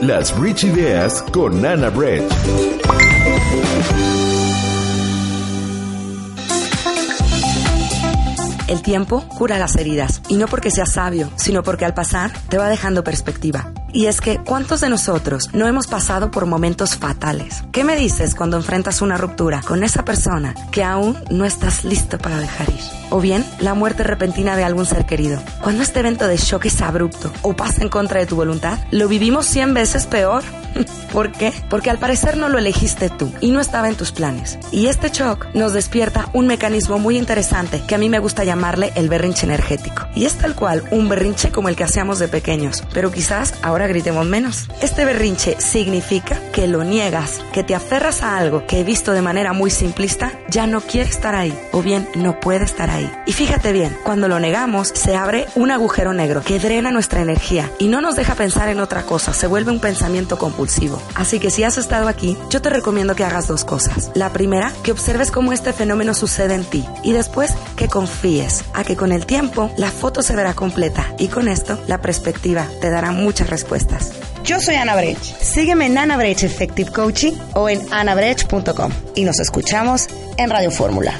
Las Rich Ideas con Nana Brett. El tiempo cura las heridas, y no porque sea sabio, sino porque al pasar te va dejando perspectiva. Y es que, ¿cuántos de nosotros no hemos pasado por momentos fatales? ¿Qué me dices cuando enfrentas una ruptura con esa persona que aún no estás listo para dejar ir? O bien, la muerte repentina de algún ser querido. Cuando este evento de shock es abrupto o pasa en contra de tu voluntad, lo vivimos 100 veces peor. ¿Por qué? Porque al parecer no lo elegiste tú y no estaba en tus planes. Y este shock nos despierta un mecanismo muy interesante que a mí me gusta llamarle el berrinche energético. Y es tal cual un berrinche como el que hacíamos de pequeños, pero quizás ahora gritemos menos. Este berrinche significa que lo niegas, que te aferras a algo que he visto de manera muy simplista, ya no quiere estar ahí o bien no puede estar ahí. Y fíjate bien, cuando lo negamos se abre un agujero negro que drena nuestra energía y no nos deja pensar en otra cosa, se vuelve un pensamiento Así que si has estado aquí, yo te recomiendo que hagas dos cosas. La primera, que observes cómo este fenómeno sucede en ti y después que confíes a que con el tiempo la foto se verá completa y con esto la perspectiva te dará muchas respuestas. Yo soy Ana Brech. Sígueme en Ana Brech Effective Coaching o en anabrech.com y nos escuchamos en Radio Fórmula.